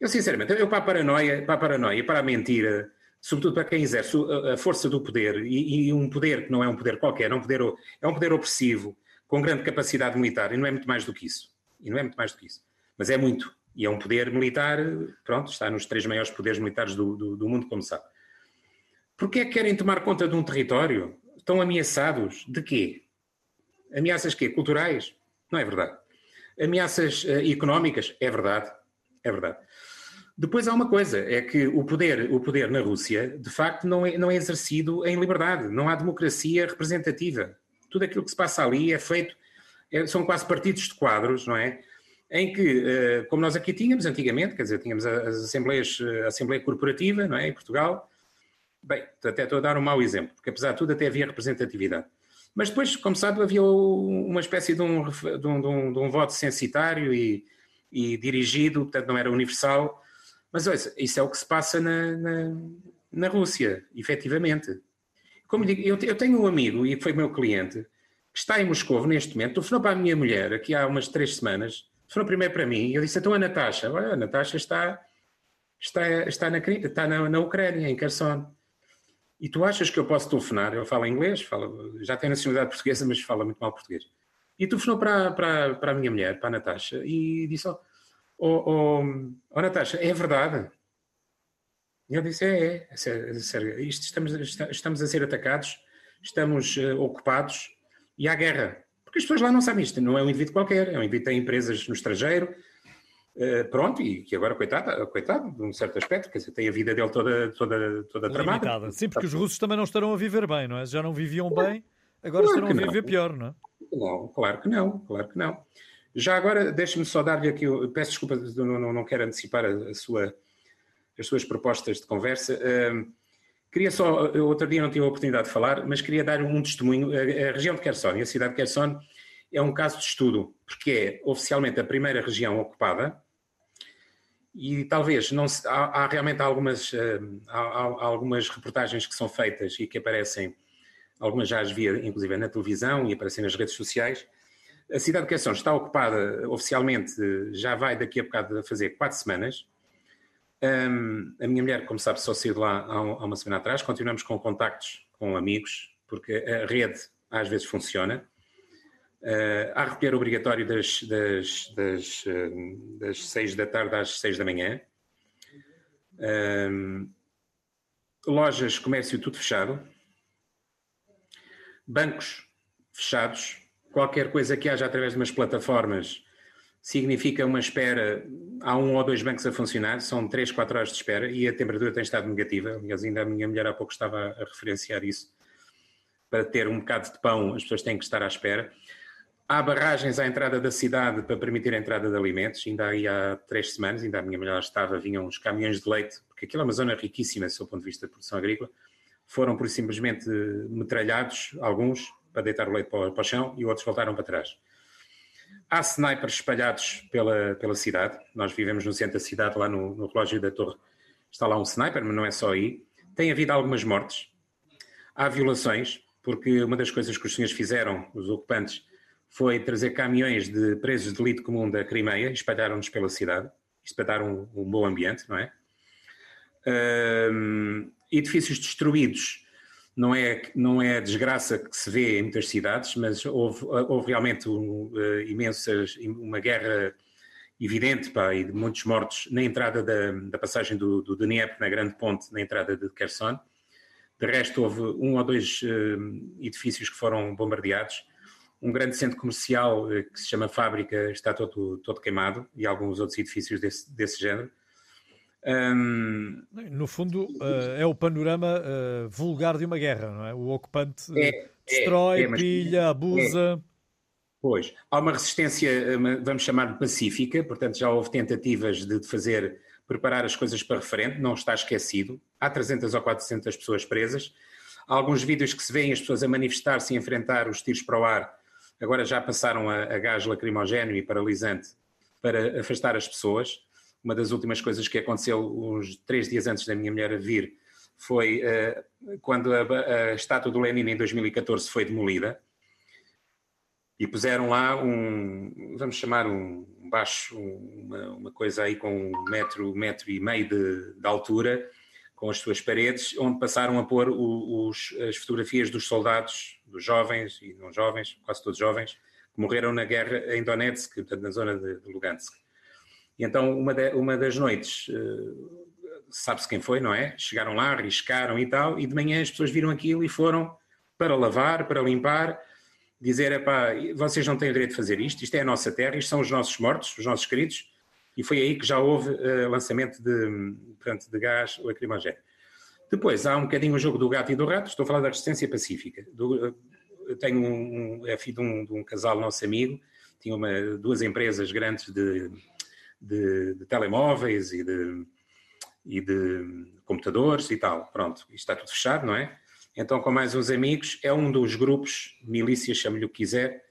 [SPEAKER 2] Eu, sinceramente, eu para a paranoia, para a paranoia, para a mentira, sobretudo para quem exerce a força do poder, e, e, um poder que não é um poder qualquer, é um poder, é um poder opressivo, com grande capacidade militar, e não é muito mais do que isso. E não é muito mais do que isso. Mas é muito. E é um poder militar, pronto, está nos três maiores poderes militares do, do, do mundo, como sabe. Porquê é que querem tomar conta de um território? Estão ameaçados de quê? Ameaças quê? Culturais? Não é verdade. Ameaças uh, económicas? É verdade. É verdade. Depois há uma coisa, é que o poder, o poder na Rússia, de facto, não é, não é exercido em liberdade, não há democracia representativa. Tudo aquilo que se passa ali é feito, é, são quase partidos de quadros, não é? Em que, eh, como nós aqui tínhamos antigamente, quer dizer, tínhamos as assembleias, a Assembleia Corporativa, não é? Em Portugal. Bem, até estou a dar um mau exemplo, porque apesar de tudo até havia representatividade. Mas depois, como sabe, havia uma espécie de um, de um, de um, de um voto censitário e, e, dirigido, portanto não era universal. Mas olha, isso é o que se passa na, na, na Rússia, efetivamente. Como digo, eu, eu, tenho um amigo, e foi meu cliente, que está em Moscou neste momento, telefonou para a minha mulher aqui há umas três semanas, telefonou primeiro para mim, e eu disse, então a Natasha, olha, a Natasha está, está, está, na, está na, na Ucrânia, em Kherson. E tu achas que eu posso telefonar? Eu falo inglês, já tenho nacionalidade (laughs) portuguesa, mas fala muito mal português. E telefonou para, para, para a minha mulher, para a Natasha, e disse: Oh, oh, oh, oh Natasha, é verdade? E eu disse: É, é, é é estamos, estamos a ser atacados, estamos uh, ocupados e há guerra. Porque as pessoas lá não sabem isto, não é um indivíduo qualquer, é um indivíduo que tem empresas no estrangeiro, Uh, pronto, e que agora, coitado, coitado, de um certo aspecto, quer dizer, tem a vida dele toda, toda, toda tramada.
[SPEAKER 1] Sim, porque os russos também não estarão a viver bem, não é? Já não viviam bem, agora claro estarão a viver não. pior, não é?
[SPEAKER 2] Não, claro que não, claro que não. Já agora, deixe-me só dar-lhe aqui, peço desculpa, não, não, não quero antecipar a, a, sua, as suas propostas de conversa. Uh, queria só, outro dia não tive a oportunidade de falar, mas queria dar um testemunho. A, a região de Kherson, a cidade de Kherson, é um caso de estudo, porque é oficialmente a primeira região ocupada e talvez não se, há, há, realmente algumas, eh, há, há, algumas reportagens que são feitas e que aparecem, algumas já as via inclusive na televisão e aparecem nas redes sociais. A cidade de Querção está ocupada oficialmente, já vai daqui a bocado fazer quatro semanas. Um, a minha mulher, como sabe, só saiu de lá há, há uma semana atrás. Continuamos com contactos com amigos, porque a rede às vezes funciona. Uh, há recolher obrigatório das, das, das, uh, das 6 da tarde às 6 da manhã. Lojas, comércio, tudo fechado. Bancos fechados. Qualquer coisa que haja através de umas plataformas significa uma espera. Há um ou dois bancos a funcionar, são 3, 4 horas de espera e a temperatura tem estado negativa. Aliás, ainda a minha mulher há pouco estava a referenciar isso. Para ter um bocado de pão, as pessoas têm que estar à espera. Há barragens à entrada da cidade para permitir a entrada de alimentos. Ainda aí há três semanas, ainda a minha mulher estava, vinham uns caminhões de leite, porque aquilo é uma zona riquíssima do seu ponto de vista de produção agrícola. Foram por simplesmente metralhados, alguns, para deitar o leite para o, para o chão e outros voltaram para trás. Há snipers espalhados pela, pela cidade. Nós vivemos no centro da cidade, lá no, no relógio da torre. Está lá um sniper, mas não é só aí. Tem havido algumas mortes. Há violações, porque uma das coisas que os senhores fizeram, os ocupantes, foi trazer caminhões de presos de elite comum da Crimeia espalharam-nos pela cidade, isto para dar um, um bom ambiente, não é? Edifícios destruídos não é, não é a desgraça que se vê em muitas cidades, mas houve, houve realmente um, uh, imensas, uma guerra evidente pá, e de muitos mortos na entrada da, da passagem do, do Dnieper, na grande ponte, na entrada de Kherson. De resto, houve um ou dois uh, edifícios que foram bombardeados um grande centro comercial eh, que se chama Fábrica está todo, todo queimado e alguns outros edifícios desse, desse género. Um,
[SPEAKER 1] no fundo, uh, é o panorama uh, vulgar de uma guerra, não é? O ocupante é, é destrói, é, é, pilha, abusa. É.
[SPEAKER 2] Pois, há uma resistência, vamos chamar pacífica, portanto já houve tentativas de fazer, preparar as coisas para referente, não está esquecido. Há 300 ou 400 pessoas presas. Há alguns vídeos que se veem as pessoas a manifestar-se e enfrentar os tiros para o ar agora já passaram a, a gás lacrimogéneo e paralisante para afastar as pessoas. Uma das últimas coisas que aconteceu uns três dias antes da minha mulher vir foi uh, quando a, a, estátua do Lenin em 2014 foi demolida e puseram lá um, vamos chamar um baixo, uma, uma coisa aí com um metro, metro e meio de, de altura, com as suas paredes, onde passaram a pôr o, os, as fotografias dos soldados dos jovens e não jovens, quase todos jovens, que morreram na guerra em Donetsk, na zona de, de Lugansk. E então, uma, de, uma das noites, uh, sabe-se quem foi, não é? Chegaram lá, arriscaram e tal, e de manhã as pessoas viram aquilo e foram para lavar, para limpar, dizer: pá, vocês não têm o direito de fazer isto, isto é a nossa terra, isto são os nossos mortos, os nossos queridos, E foi aí que já houve uh, lançamento de, portanto, de gás lacrimogéneo. Depois, há um bocadinho o jogo do gato e do rato, estou a falar da resistência pacífica. Do, eu tenho um, é filho de um, de um, casal nosso amigo, tinha uma, duas empresas grandes de, de, de telemóveis e de, e de computadores e tal. Pronto, isto está tudo fechado, não é? Então, com mais uns amigos, é um dos grupos, milícias, chame-lhe o que quiser,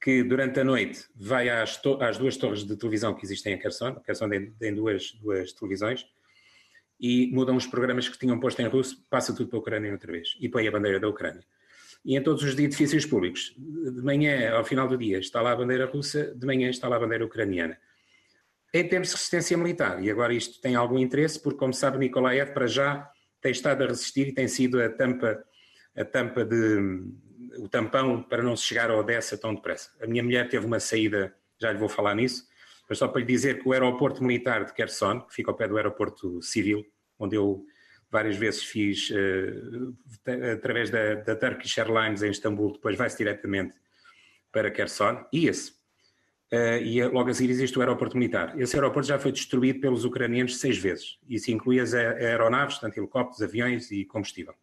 [SPEAKER 2] que durante a noite vai às, às, duas torres de televisão que existem em Kherson, Kherson tem, tem duas, duas televisões, e mudam os programas que tinham posto em russo, passa tudo para a Ucrânia outra vez, e põe a bandeira da Ucrânia. E em todos os edifícios públicos, de manhã ao final do dia está lá a bandeira russa, de manhã está lá a bandeira ucraniana. Em termos de resistência militar, e agora isto tem algum interesse, porque como sabe Nikolaev para já tem estado a resistir e tem sido a tampa, a tampa de, o tampão para não se chegar ao Odessa tão depressa. A minha mulher teve uma saída, já lhe vou falar nisso, mas só para lhe dizer que o aeroporto militar de Kherson, que fica ao pé do aeroporto civil, onde eu várias vezes fiz uh, através da, da, Turkish Airlines em Istambul, depois vai-se diretamente para Kherson, e. Uh, e logo a seguir existe o aeroporto militar. Esse aeroporto já foi destruído pelos ucranianos seis vezes. Isso inclui as aeronaves, tanto helicópteros, aviões e combustível.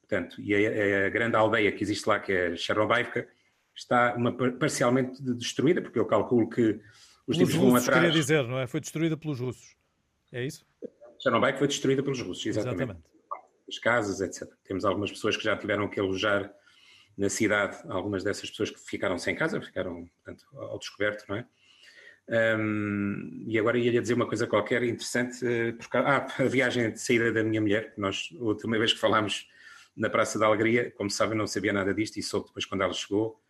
[SPEAKER 2] Portanto, e a, a, grande aldeia que existe lá, que é Chernobyvka, está uma, parcialmente destruída, porque eu calculo que
[SPEAKER 1] os tipos vão atrás. queria dizer, não é? Foi destruída pelos russos. É isso?
[SPEAKER 2] Chernobyl foi destruída pelos russos, exatamente. exatamente. As casas, etc. Temos algumas pessoas que já tiveram que alojar na cidade, algumas dessas pessoas que ficaram sem casa, ficaram portanto, ao descoberto, não é? Um, e agora ia-lhe dizer uma coisa qualquer interessante, eh, porque, ah, a viagem de saída da minha mulher, nós, a última vez que falámos na Praça da Alegria, como sabem, não sabia nada disto e soube depois quando ela chegou,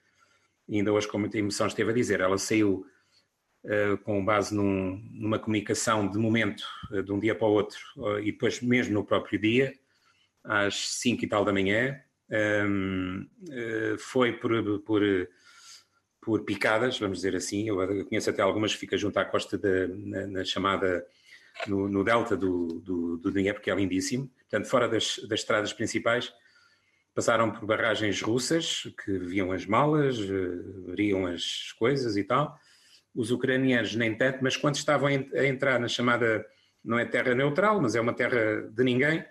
[SPEAKER 2] e ainda hoje com muita emoção esteve a dizer, ela saiu uh, com base num, numa comunicação de momento, uh, de um dia para o outro, uh, e depois mesmo no próprio dia, às 5 e tal da manhã, um, foi por, por, por, picadas, vamos dizer assim, eu conheço até algumas que ficam junto à costa da, na, na chamada no, no, delta do, do, do Dnieper, que é lindíssimo, portanto, fora das, das estradas principais, passaram por barragens russas que viam as malas, veriam as coisas e tal. Os ucranianos nem tanto, mas quando estavam a entrar na chamada, não é terra neutral, mas é uma terra de ninguém,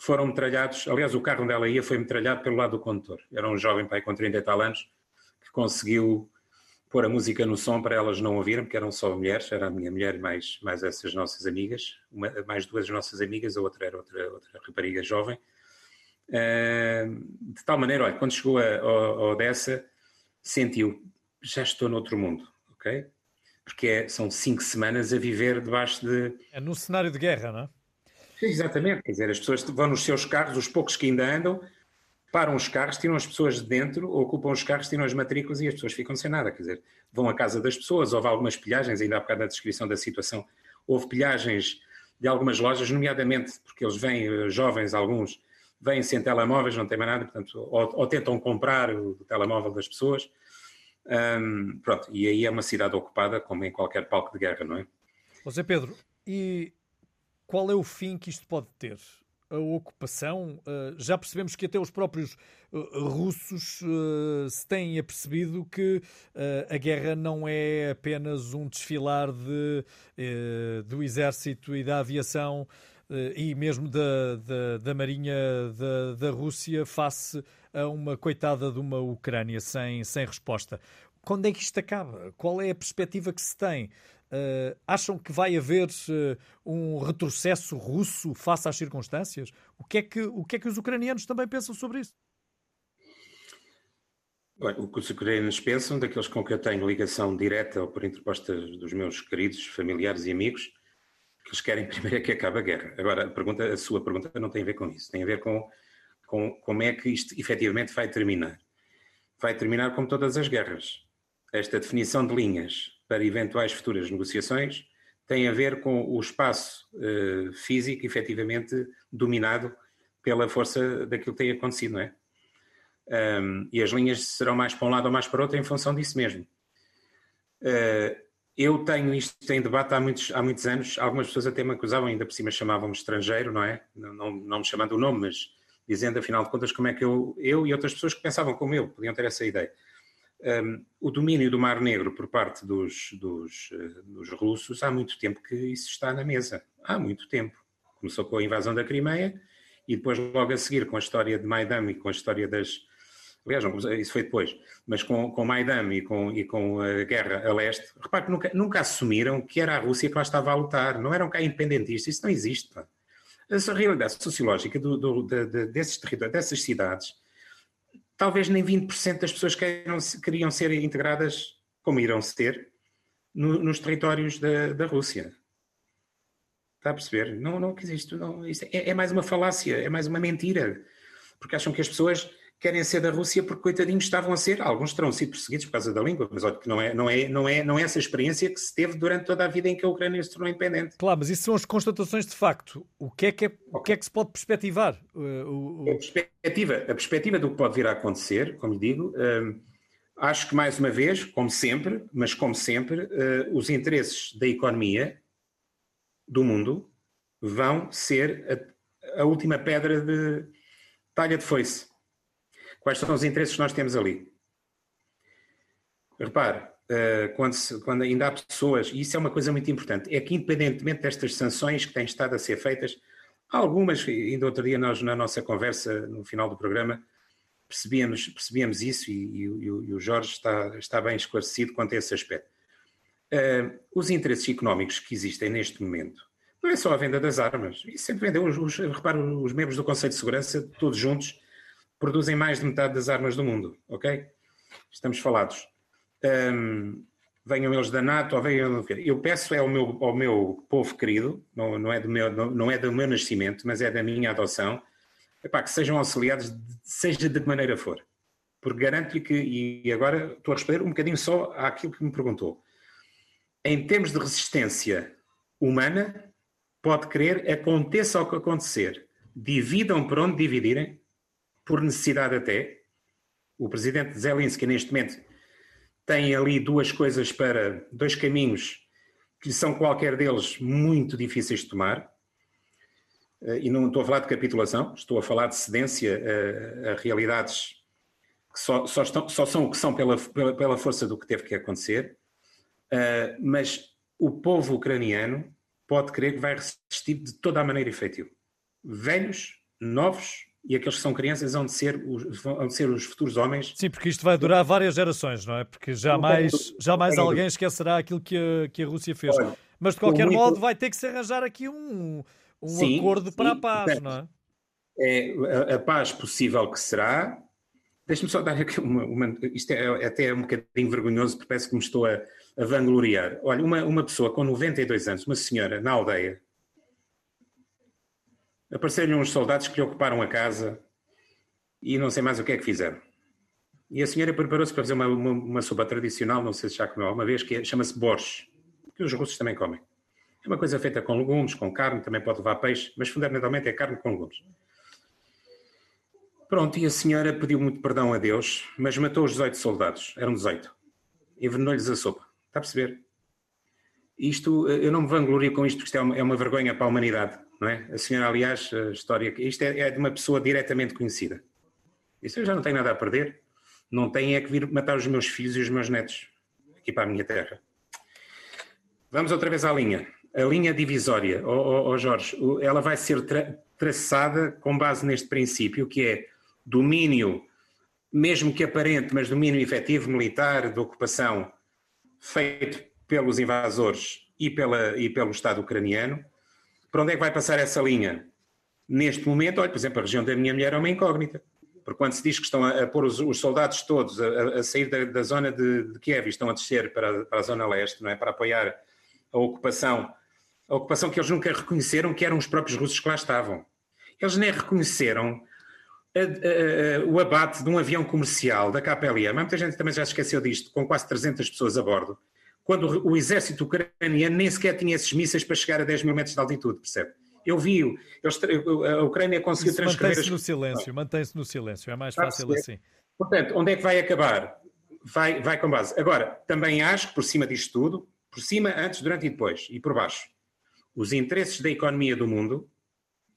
[SPEAKER 2] foram metralhados. Aliás, o carro onde ela ia foi metralhado pelo lado do condutor. Era um jovem pai com 30 e tal anos que conseguiu pôr a música no som para elas não ouvirem, porque eram só mulheres, era a minha mulher mais, mais essas nossas amigas, uma, mais duas nossas amigas, a outra era outra, outra rapariga jovem. Uh, de tal maneira, olha, quando chegou a, a, a Odessa, sentiu, já estou noutro mundo, ok? Porque é, são cinco semanas a viver debaixo de...
[SPEAKER 1] É num cenário de guerra, não é?
[SPEAKER 2] Exatamente, quer dizer, as pessoas vão nos seus carros, os poucos que ainda andam, param os carros, tiram as pessoas de dentro, ocupam os carros, tiram as matrículas e as pessoas ficam sem nada. Quer dizer, vão à casa das pessoas. Houve algumas pilhagens, ainda há bocado na descrição da situação, houve pilhagens de algumas lojas, nomeadamente porque eles vêm, eh, jovens, alguns, vêm sem telemóveis, não têm mais nada, portanto, ou, ou tentam comprar o telemóvel das pessoas. Pronto, e aí é uma cidade ocupada, como em qualquer palco de guerra, não é?
[SPEAKER 1] José Pedro, e qual é o fim que isto pode ter? a ocupação. Eh, já percebemos que até os próprios eh, russos eh, se têm apercebido que a guerra não é apenas um desfilar de, do exército e da aviação e mesmo da, da, da Marinha da, da Rússia face a uma coitada de uma Ucrânia sem, sem resposta. Quando é que isto acaba? Qual é a perspectiva que se tem? Uh, acham que vai haver uh, um retrocesso russo face às circunstâncias? O que, é que, o que é que os ucranianos também pensam sobre isso?
[SPEAKER 2] Bem, o que os ucranianos pensam, daqueles com que eu tenho ligação direta ou por interposta dos meus queridos familiares e amigos, que eles querem (laughs) primeiro é que acabe a guerra. Agora, a, pergunta, a sua pergunta não tem a ver com isso, tem a ver com, com como é que isto efetivamente vai terminar. Vai terminar como todas as guerras. Esta definição de linhas para eventuais futuras negociações tem a ver com o espaço uh, físico efetivamente dominado pela força daquilo que tem acontecido, não é? Um, e as linhas serão mais para um lado ou mais para outro em função disso mesmo. Uh, eu tenho isto em debate há muitos, há muitos anos, algumas pessoas até me acusavam, ainda por cima chamavam-me estrangeiro, não é? Não, não, não, me chamando o nome, mas dizendo afinal de contas como é que eu, eu e outras pessoas que pensavam como eu, podiam ter essa ideia. Um, o domínio do Mar Negro por parte dos, dos, uh, dos, russos, há muito tempo que isso está na mesa. Há muito tempo. Começou com a invasão da Crimeia e depois, logo a seguir, com a história de Maidan e com a história das. Aliás, não, isso foi depois, mas com, com Maidan e com, e com a guerra a leste, repare que nunca, nunca assumiram que era a Rússia que lá estava a lutar, não eram cá independentistas, isso não existe. Pá. A realidade sociológica do, do, de, de, desses territórios, dessas cidades, talvez nem 20% das pessoas queiram, queriam ser integradas, como irão ser, no, nos territórios da, da Rússia. Está a perceber? Não, não existe. Não, é, é, mais uma falácia, é mais uma mentira. Porque acham que as pessoas querem ser da Rússia porque coitadinhos estavam a ser, alguns terão sido perseguidos por causa da língua, mas olha que não é, não é, não é, não é essa experiência que se teve durante toda a vida em que a Ucrânia se tornou independente.
[SPEAKER 1] Claro, mas isso são as constatações de facto. O que é que, é, o que, é que se pode perspectivar?
[SPEAKER 2] O, o... A, perspectiva, a perspectiva do que pode vir a acontecer, como lhe digo, hum, acho que mais uma vez, como sempre, mas como sempre, hum, os interesses da economia do mundo vão ser a, a última pedra de talha de foice Quais são os interesses que nós temos ali? Repare, eh, quando, se, quando, ainda há pessoas, e isso é uma coisa muito importante, é que independentemente destas sanções que têm estado a ser feitas, algumas, ainda outro dia nós na nossa conversa, no final do programa, percebíamos, percebíamos isso e, e, e o Jorge está, está bem esclarecido quanto a esse aspecto. Uh, os interesses económicos que existem neste momento não é só a venda das armas, e sempre vendeu, os, os, os membros do Conselho de Segurança, todos juntos, produzem mais de metade das armas do mundo, ok? Estamos falados. Um, venham eles da NATO ou venham. Eu peço é ao meu, ao meu povo querido, não, não, é do meu, não, não é do meu nascimento, mas é da minha adoção, epá, que sejam auxiliados, seja de que maneira for. Porque garanto-lhe que, e agora estou a responder um bocadinho só àquilo que me perguntou. Em termos de resistência humana, pode crer, aconteça o que acontecer, dividam por onde dividirem, por necessidade até. O presidente Zelensky, neste momento, tem ali duas coisas para, dois caminhos que são qualquer deles muito difíceis de tomar. Eh, e não estou a falar de capitulação, estou a falar de cedência a, a realidades que só, só, estão, só, são o que são pela, pela, pela, força do que teve que acontecer. Uh, mas o povo ucraniano pode crer que vai resistir de toda a maneira efetiva. Velhos, novos, e aqueles que são crianças vão de ser os, vão de ser os futuros homens.
[SPEAKER 1] Sim, porque isto vai durar várias gerações, não é? Porque jamais, jamais alguém esquecerá aquilo que a, que a Rússia fez. Olha, Mas de qualquer modo vai ter que se arranjar aqui um, um sim, acordo para sim, a paz, portanto, não é?
[SPEAKER 2] É a, a, paz possível que será. Deixa-me só dar aqui uma, uma. isto é, é até um bocadinho vergonhoso, porque parece que me estou a, a vangloriar. Olha, uma, uma pessoa com 92 anos, uma senhora na aldeia, Apareceram uns soldados que lhe ocuparam a casa e não sei mais o que é que fizeram. E a senhora preparou-se para fazer uma, uma, uma, sopa tradicional, não sei se já comeu alguma vez, que é, chama-se borscht, que os russos também comem. É uma coisa feita com legumes, com carne, também pode levar peixe, mas fundamentalmente é carne com legumes. Pronto, e a senhora pediu muito perdão a Deus, mas matou os 18 soldados, eram 18. Envenenou-lhes a sopa. Está a perceber? Isto, eu não me vanglorio com isto, porque isto é uma, é uma vergonha para a humanidade não é? A senhora, aliás, a história, isto é, é de uma pessoa diretamente conhecida. Isso eu já não tenho nada a perder. Não tenho é que vir matar os meus filhos e os meus netos aqui para a minha terra. Vamos outra vez à linha. A linha divisória, oh, oh, oh Jorge, ela vai ser tra traçada com base neste princípio, que é domínio, mesmo que aparente, mas domínio efetivo militar de ocupação feito pelos invasores e, pela, e pelo Estado ucraniano, para onde é que vai passar essa linha? Neste momento, olha, por exemplo, a região da minha mulher é uma incógnita. Porque quando se diz que estão a, a pôr os, os, soldados todos a, a sair da, da, zona de, de, Kiev e estão a descer para, para, a zona leste, não é? para apoiar a ocupação, a ocupação que eles nunca reconheceram que eram os próprios russos que lá estavam. Eles nem reconheceram a, o abate de um avião comercial da KPLM, muita gente também já esqueceu disto, com quase 300 pessoas a bordo, quando o exército ucraniano nem sequer tinha esses mísseis para chegar a 10 mil metros de altitude, percebe? Eu vi, eles, a Ucrânia conseguiu transcrever...
[SPEAKER 1] Mantém-se no silêncio, mantém-se no silêncio, é mais fácil assim.
[SPEAKER 2] Portanto, onde é que vai acabar? Vai, vai com base. Agora, também acho que por cima disto tudo, por cima, antes, durante e depois, e por baixo, os interesses da economia do mundo,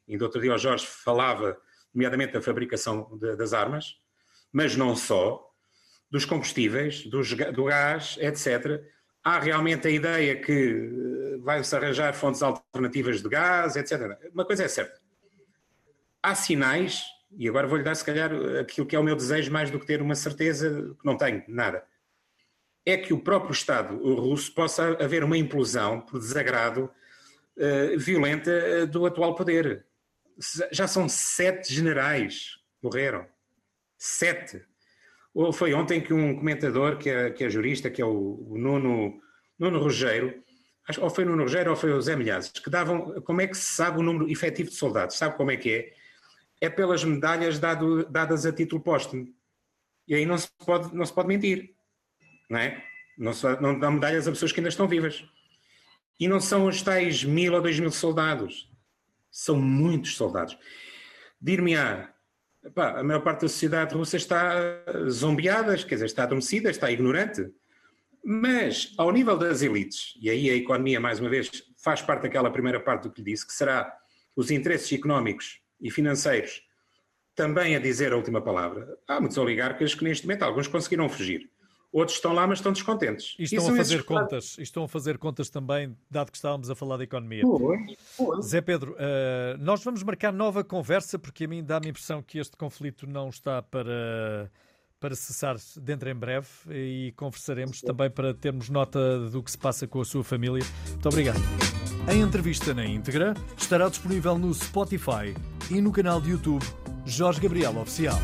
[SPEAKER 2] e do outro dia o Jorge falava, nomeadamente da fabricação de, das armas, mas não só, dos combustíveis, dos, do gás, etc. Há realmente a ideia que vai-se arranjar fontes alternativas de gás, etc. Uma coisa é certa. Há sinais, e agora vou-lhe dar se calhar aquilo que é o meu desejo mais do que ter uma certeza que não tenho, nada. É que o próprio Estado russo possa haver uma implosão por desagrado uh, violenta do atual poder. Já são sete generais morreram. Sete. Foi ontem que um comentador, que é, que é jurista, que é o, o Nuno, Nuno Rogério, ou foi o Nuno Rogério ou foi o Zé Milhazes, que davam, como é que se sabe o número efetivo de soldados? Sabe como é que é? É pelas medalhas dado, dadas a título póstumo. E aí não se pode, não se pode mentir, não é? Não, se, não dão medalhas a pessoas que ainda estão vivas. E não são os tais mil ou dois mil soldados. São muitos soldados. Dir-me-á, Epá, a maior parte da sociedade russa está zombiada, quer dizer, está adormecida, está ignorante. Mas, ao nível das elites, e aí a economia, mais uma vez, faz parte daquela primeira parte do que lhe disse, que será os interesses económicos e financeiros também a dizer a última palavra. Há muitos oligarcas que, neste momento, alguns conseguiram fugir. Outros estão lá, mas estão descontentes.
[SPEAKER 1] E estão e a fazer contas. E estão a fazer contas também, dado que estávamos a falar da economia. Zé Pedro, uh, nós vamos marcar nova conversa, porque a mim dá-me a impressão que este conflito não está para, para cessar dentro em breve e conversaremos Sim. também para termos nota do que se passa com a sua família. Muito obrigado. A entrevista na íntegra estará disponível no Spotify e no canal de YouTube Jorge Gabriel Oficial.